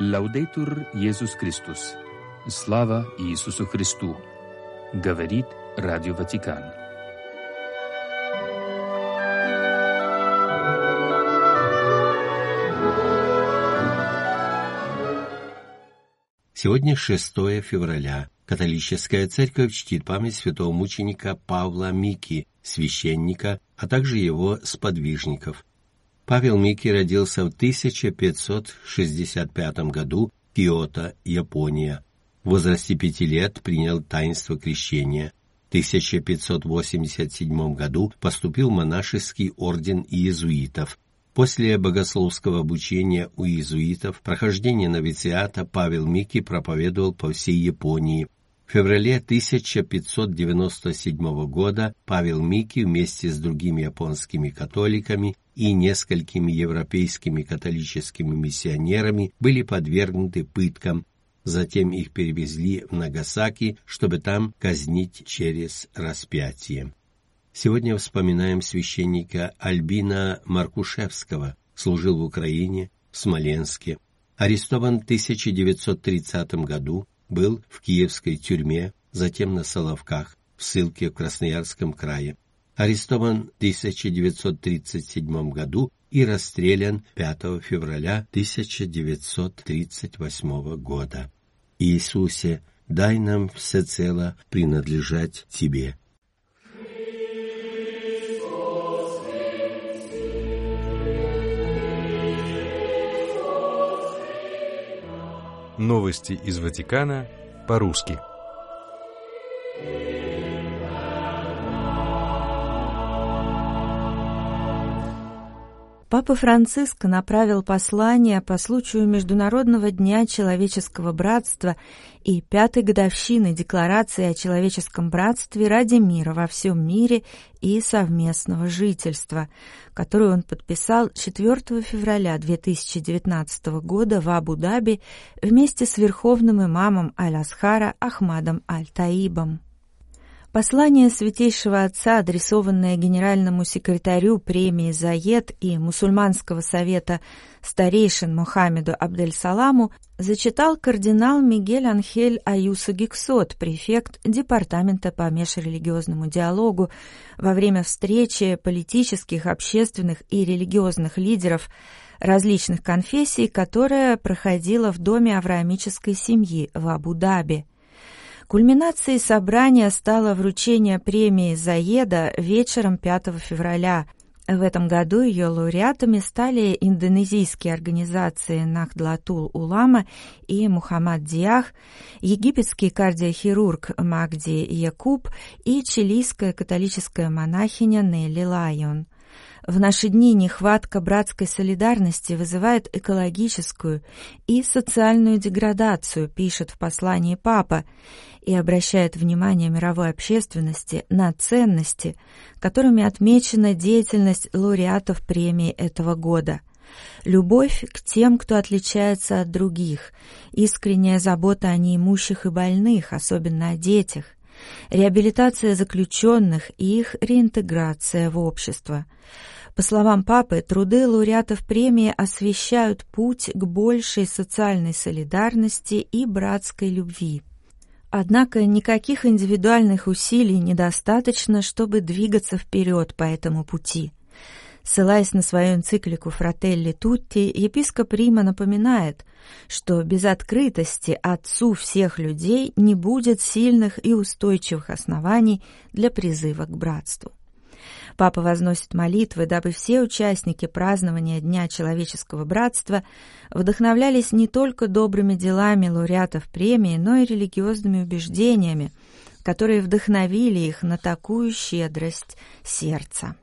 Лаудейтур Иисус Христос. Слава Иисусу Христу. Говорит Радио Ватикан. Сегодня 6 февраля. Католическая церковь чтит память святого мученика Павла Мики, священника, а также его сподвижников. Павел Мики родился в 1565 году в Киото, Япония. В возрасте пяти лет принял таинство крещения. В 1587 году поступил в монашеский орден иезуитов. После богословского обучения у иезуитов, прохождения новициата Павел Мики проповедовал по всей Японии, в феврале 1597 года Павел Мики вместе с другими японскими католиками и несколькими европейскими католическими миссионерами были подвергнуты пыткам, затем их перевезли в Нагасаки, чтобы там казнить через распятие. Сегодня вспоминаем священника Альбина Маркушевского, служил в Украине, в Смоленске, арестован в 1930 году, был в киевской тюрьме, затем на Соловках, в ссылке в Красноярском крае. Арестован в 1937 году и расстрелян 5 февраля 1938 года. Иисусе, дай нам всецело принадлежать Тебе. Новости из Ватикана по-русски. Папа Франциск направил послание по случаю Международного дня человеческого братства и пятой годовщины Декларации о человеческом братстве ради мира во всем мире и совместного жительства, которую он подписал 4 февраля 2019 года в Абу-Даби вместе с верховным имамом Аль-Асхара Ахмадом Аль-Таибом. Послание Святейшего Отца, адресованное генеральному секретарю премии «Заед» и мусульманского совета старейшин Мухаммеду Абдель-Саламу, зачитал кардинал Мигель Анхель Аюса Гиксот, префект Департамента по межрелигиозному диалогу, во время встречи политических, общественных и религиозных лидеров различных конфессий, которая проходила в Доме авраамической семьи в Абу-Даби. Кульминацией собрания стало вручение премии Заеда вечером 5 февраля. В этом году ее лауреатами стали индонезийские организации Нахдлатул Улама и Мухаммад Диах, египетский кардиохирург Магди Якуб и чилийская католическая монахиня Нелли Лайон. В наши дни нехватка братской солидарности вызывает экологическую и социальную деградацию, пишет в послании Папа, и обращает внимание мировой общественности на ценности, которыми отмечена деятельность лауреатов премии этого года. Любовь к тем, кто отличается от других, искренняя забота о неимущих и больных, особенно о детях, реабилитация заключенных и их реинтеграция в общество. По словам папы, труды лауреатов премии освещают путь к большей социальной солидарности и братской любви. Однако никаких индивидуальных усилий недостаточно, чтобы двигаться вперед по этому пути. Ссылаясь на свою энциклику «Фрателли Тутти», епископ Рима напоминает, что без открытости Отцу всех людей не будет сильных и устойчивых оснований для призыва к братству. Папа возносит молитвы, дабы все участники празднования Дня человеческого братства вдохновлялись не только добрыми делами лауреатов премии, но и религиозными убеждениями, которые вдохновили их на такую щедрость сердца.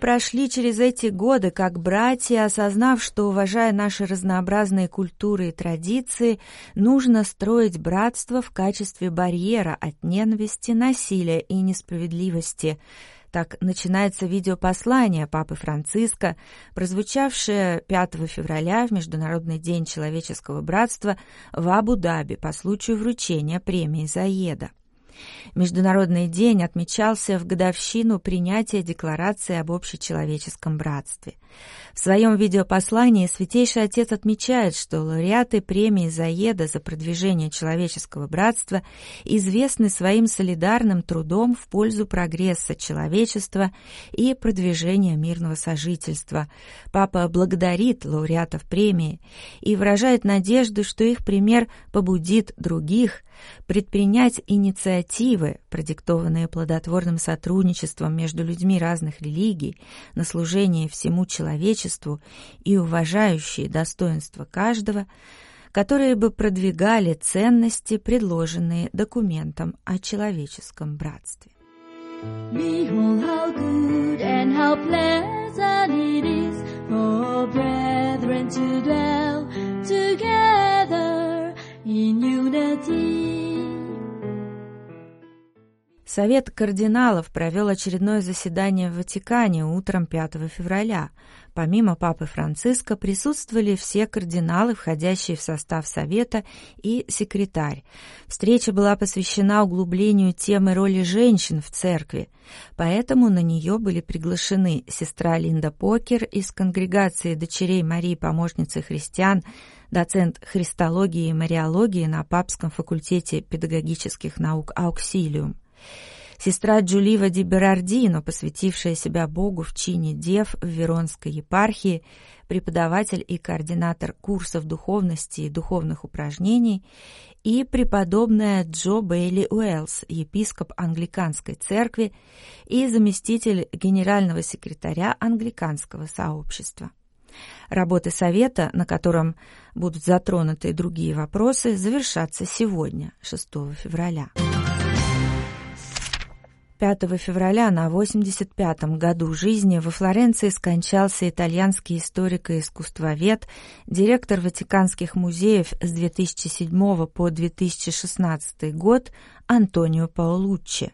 Прошли через эти годы как братья, осознав, что, уважая наши разнообразные культуры и традиции, нужно строить братство в качестве барьера от ненависти, насилия и несправедливости – так начинается видеопослание Папы Франциска, прозвучавшее 5 февраля в Международный день человеческого братства в Абу-Даби по случаю вручения премии Заеда. Международный день отмечался в годовщину принятия Декларации об общечеловеческом братстве. В своем видеопослании Святейший Отец отмечает, что лауреаты премии Заеда за продвижение человеческого братства известны своим солидарным трудом в пользу прогресса человечества и продвижения мирного сожительства. Папа благодарит лауреатов премии и выражает надежду, что их пример побудит других предпринять инициативы, продиктованные плодотворным сотрудничеством между людьми разных религий на служение всему человечеству и уважающие достоинства каждого, которые бы продвигали ценности, предложенные документом о человеческом братстве. In unity. Совет кардиналов провел очередное заседание в Ватикане утром 5 февраля. Помимо Папы Франциска присутствовали все кардиналы, входящие в состав Совета, и секретарь. Встреча была посвящена углублению темы роли женщин в церкви, поэтому на нее были приглашены сестра Линда Покер из конгрегации дочерей Марии Помощницы христиан, доцент христологии и мариологии на Папском факультете педагогических наук «Ауксилиум», Сестра Джулива ди Берардино, посвятившая себя Богу в чине дев в Веронской епархии, преподаватель и координатор курсов духовности и духовных упражнений, и преподобная Джо Бейли Уэллс, епископ англиканской церкви и заместитель генерального секретаря англиканского сообщества. Работы совета, на котором будут затронуты и другие вопросы, завершатся сегодня, 6 февраля. 5 февраля на 85-м году жизни во Флоренции скончался итальянский историк и искусствовед, директор Ватиканских музеев с 2007 по 2016 год Антонио Паолуччи.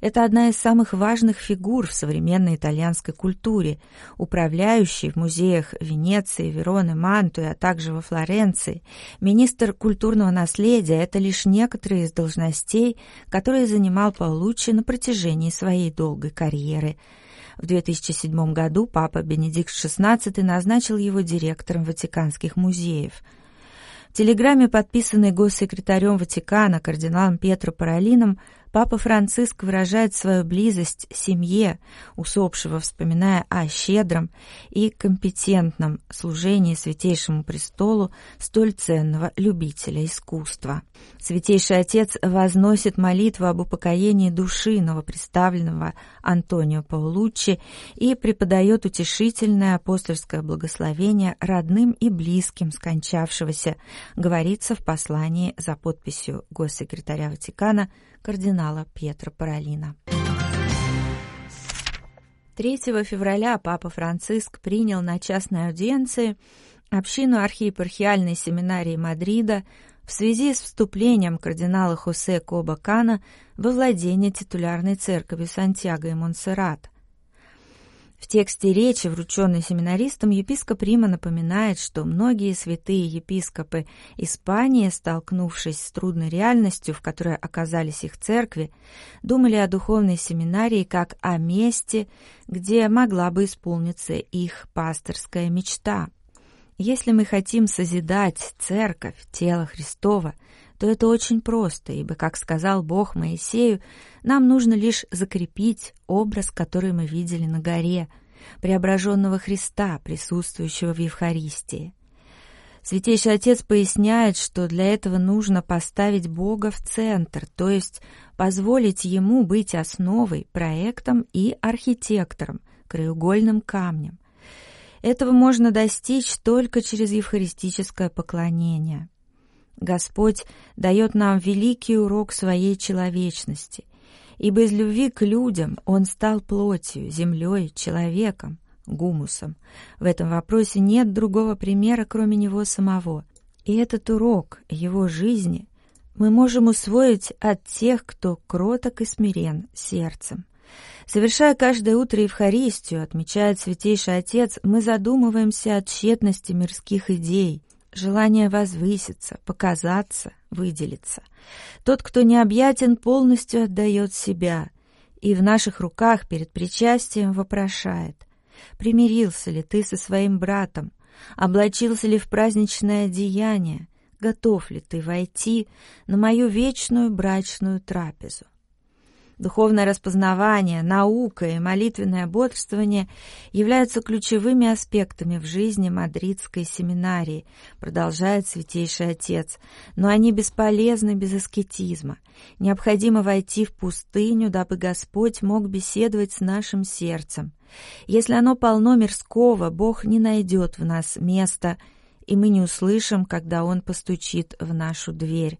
Это одна из самых важных фигур в современной итальянской культуре, управляющий в музеях Венеции, Вероны, Мантуи, а также во Флоренции. Министр культурного наследия – это лишь некоторые из должностей, которые занимал Паулуччи на протяжении своей долгой карьеры. В 2007 году папа Бенедикт XVI назначил его директором Ватиканских музеев – в телеграмме, подписанной госсекретарем Ватикана кардиналом Петро Паролином, Папа Франциск выражает свою близость семье усопшего, вспоминая о щедром и компетентном служении Святейшему Престолу столь ценного любителя искусства. Святейший Отец возносит молитву об упокоении души новоприставленного Антонио Паулуччи и преподает утешительное апостольское благословение родным и близким скончавшегося, говорится в послании за подписью госсекретаря Ватикана – кардинала Пьетро Паролина. 3 февраля Папа Франциск принял на частной аудиенции общину архиепархиальной семинарии Мадрида в связи с вступлением кардинала Хосе Коба Кана во владение титулярной церковью Сантьяго и Монсеррат – в тексте речи, врученной семинаристам, епископ Рима напоминает, что многие святые епископы Испании, столкнувшись с трудной реальностью, в которой оказались их церкви, думали о духовной семинарии как о месте, где могла бы исполниться их пасторская мечта. Если мы хотим созидать церковь, тело Христова, то это очень просто, ибо, как сказал Бог Моисею, нам нужно лишь закрепить образ, который мы видели на горе, преображенного Христа, присутствующего в Евхаристии. Святейший Отец поясняет, что для этого нужно поставить Бога в центр, то есть позволить Ему быть основой, проектом и архитектором, краеугольным камнем. Этого можно достичь только через евхаристическое поклонение – Господь дает нам великий урок своей человечности. Ибо из любви к людям он стал плотью, землей, человеком, гумусом. В этом вопросе нет другого примера, кроме него самого. И этот урок его жизни мы можем усвоить от тех, кто кроток и смирен сердцем. Совершая каждое утро Евхаристию, отмечает Святейший Отец, мы задумываемся о тщетности мирских идей, желание возвыситься, показаться, выделиться. Тот, кто необъятен, полностью отдает себя, и в наших руках перед причастием вопрошает, примирился ли ты со своим братом, облачился ли в праздничное одеяние, готов ли ты войти на мою вечную брачную трапезу. Духовное распознавание, наука и молитвенное бодрствование являются ключевыми аспектами в жизни Мадридской семинарии, продолжает Святейший Отец, но они бесполезны без аскетизма. Необходимо войти в пустыню, дабы Господь мог беседовать с нашим сердцем. Если оно полно мирского, Бог не найдет в нас места – и мы не услышим, когда Он постучит в нашу дверь.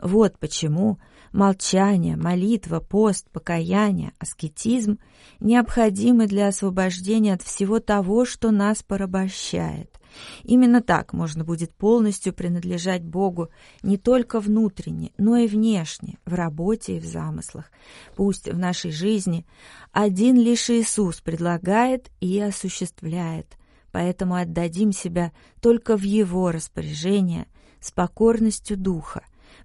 Вот почему молчание, молитва, пост, покаяние, аскетизм необходимы для освобождения от всего того, что нас порабощает. Именно так можно будет полностью принадлежать Богу не только внутренне, но и внешне, в работе и в замыслах. Пусть в нашей жизни один лишь Иисус предлагает и осуществляет, поэтому отдадим себя только в Его распоряжение с покорностью Духа,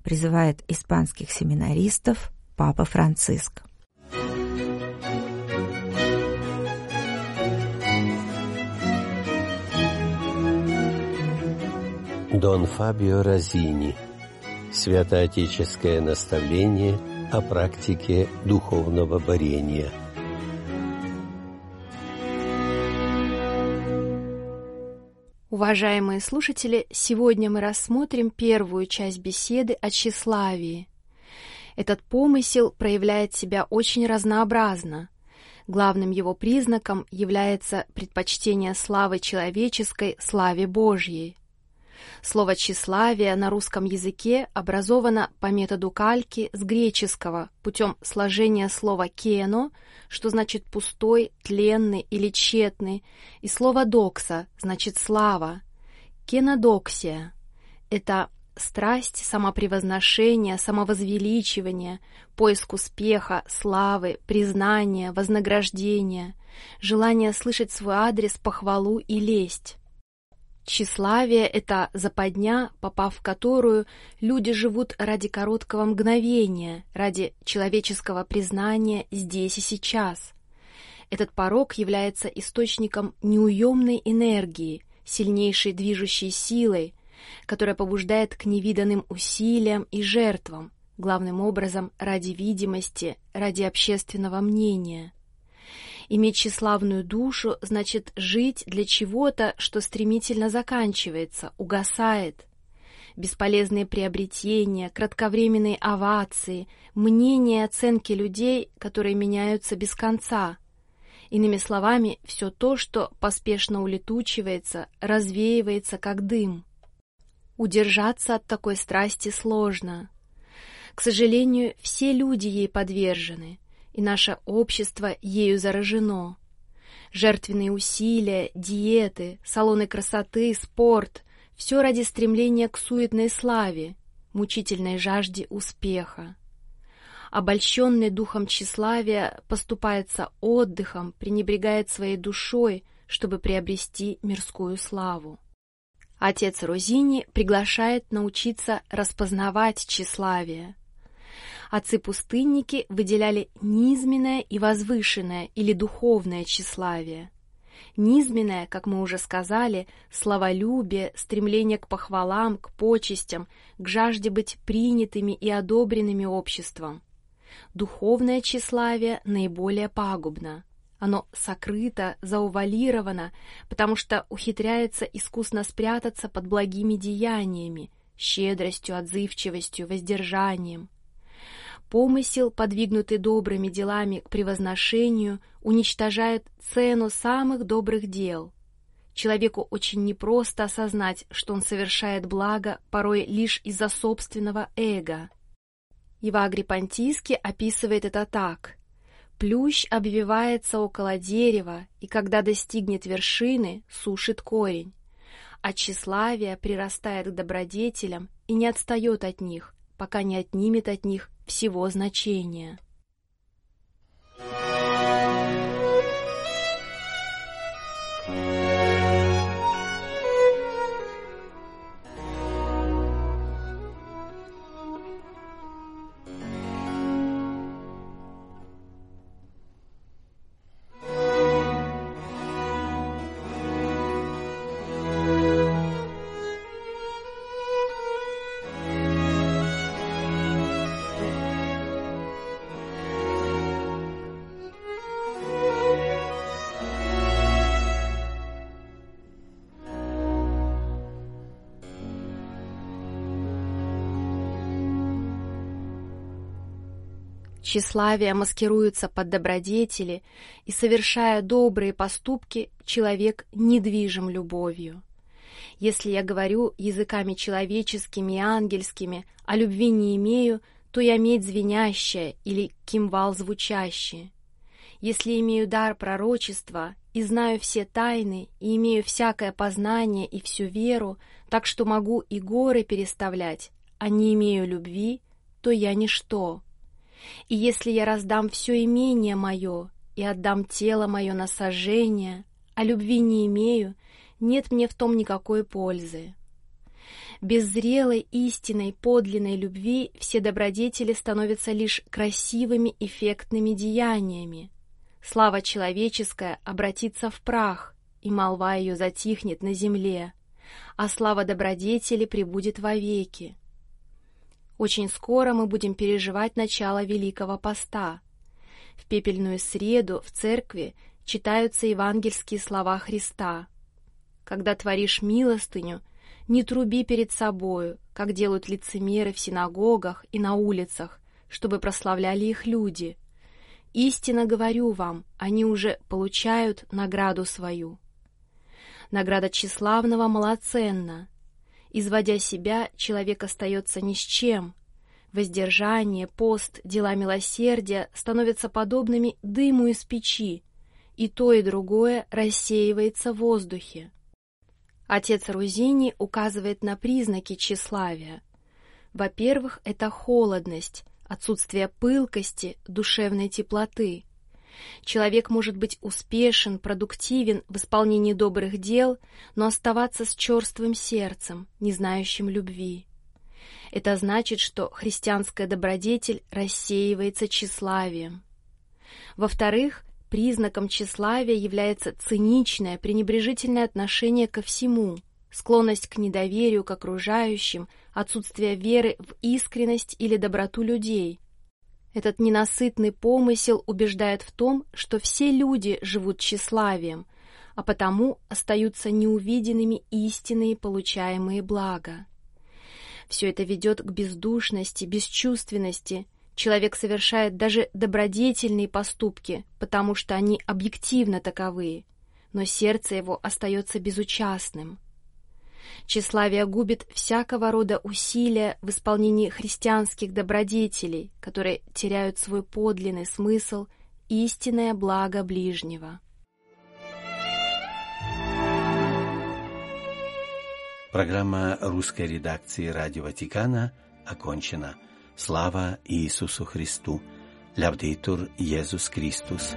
призывает испанских семинаристов Папа Франциск. Дон Фабио Розини. Святоотеческое наставление о практике духовного борения – Уважаемые слушатели, сегодня мы рассмотрим первую часть беседы о тщеславии. Этот помысел проявляет себя очень разнообразно. Главным его признаком является предпочтение славы человеческой славе Божьей. Слово «тщеславие» на русском языке образовано по методу кальки с греческого путем сложения слова «кено», что значит «пустой», «тленный» или «тщетный», и слово «докса» значит «слава». Кенодоксия — это страсть самопревозношения, самовозвеличивания, поиск успеха, славы, признания, вознаграждения, желание слышать свой адрес, похвалу и лесть. Тщеславие — это западня, попав в которую люди живут ради короткого мгновения, ради человеческого признания здесь и сейчас. Этот порог является источником неуемной энергии, сильнейшей движущей силой, которая побуждает к невиданным усилиям и жертвам, главным образом ради видимости, ради общественного мнения. Иметь тщеславную душу значит жить для чего-то, что стремительно заканчивается, угасает. Бесполезные приобретения, кратковременные овации, мнения и оценки людей, которые меняются без конца. Иными словами, все то, что поспешно улетучивается, развеивается как дым. Удержаться от такой страсти сложно. К сожалению, все люди ей подвержены – и наше общество ею заражено. Жертвенные усилия, диеты, салоны красоты, спорт — все ради стремления к суетной славе, мучительной жажде успеха. Обольщенный духом тщеславия поступается отдыхом, пренебрегает своей душой, чтобы приобрести мирскую славу. Отец Розини приглашает научиться распознавать тщеславие — Отцы-пустынники выделяли низменное и возвышенное или духовное тщеславие. Низменное, как мы уже сказали, словолюбие, стремление к похвалам, к почестям, к жажде быть принятыми и одобренными обществом. Духовное тщеславие наиболее пагубно. Оно сокрыто, заувалировано, потому что ухитряется искусно спрятаться под благими деяниями, щедростью, отзывчивостью, воздержанием. Помысел, подвигнутый добрыми делами к превозношению, уничтожает цену самых добрых дел. Человеку очень непросто осознать, что он совершает благо порой лишь из-за собственного эго. Евагрий Понтийский описывает это так. Плющ обвивается около дерева, и когда достигнет вершины, сушит корень. А тщеславие прирастает к добродетелям и не отстает от них, пока не отнимет от них всего значения. Тщеславие маскируется под добродетели, и, совершая добрые поступки, человек недвижим любовью. Если я говорю языками человеческими и ангельскими, а любви не имею, то я медь звенящая или кимвал звучащий. Если имею дар пророчества и знаю все тайны, и имею всякое познание и всю веру, так что могу и горы переставлять, а не имею любви, то я ничто. И если я раздам все имение мое и отдам тело мое на сожжение, а любви не имею, нет мне в том никакой пользы. Без зрелой, истинной, подлинной любви все добродетели становятся лишь красивыми, эффектными деяниями. Слава человеческая обратится в прах, и молва ее затихнет на земле, а слава добродетели пребудет вовеки. Очень скоро мы будем переживать начало Великого Поста. В пепельную среду в церкви читаются евангельские слова Христа. Когда творишь милостыню, не труби перед собою, как делают лицемеры в синагогах и на улицах, чтобы прославляли их люди. Истинно говорю вам, они уже получают награду свою. Награда тщеславного малоценна, Изводя себя, человек остается ни с чем. Воздержание, пост, дела милосердия становятся подобными дыму из печи, и то и другое рассеивается в воздухе. Отец Рузини указывает на признаки тщеславия. Во-первых, это холодность, отсутствие пылкости, душевной теплоты. Человек может быть успешен, продуктивен в исполнении добрых дел, но оставаться с черствым сердцем, не знающим любви. Это значит, что христианская добродетель рассеивается тщеславием. Во-вторых, признаком тщеславия является циничное, пренебрежительное отношение ко всему, склонность к недоверию к окружающим, отсутствие веры в искренность или доброту людей – этот ненасытный помысел убеждает в том, что все люди живут тщеславием, а потому остаются неувиденными истинные получаемые блага. Все это ведет к бездушности, бесчувственности. Человек совершает даже добродетельные поступки, потому что они объективно таковые, но сердце его остается безучастным. Тщеславие губит всякого рода усилия в исполнении христианских добродетелей, которые теряют свой подлинный смысл, истинное благо ближнего. Программа русской редакции «Радио Ватикана» окончена. Слава Иисусу Христу! Лявдейтур Иисус Христос!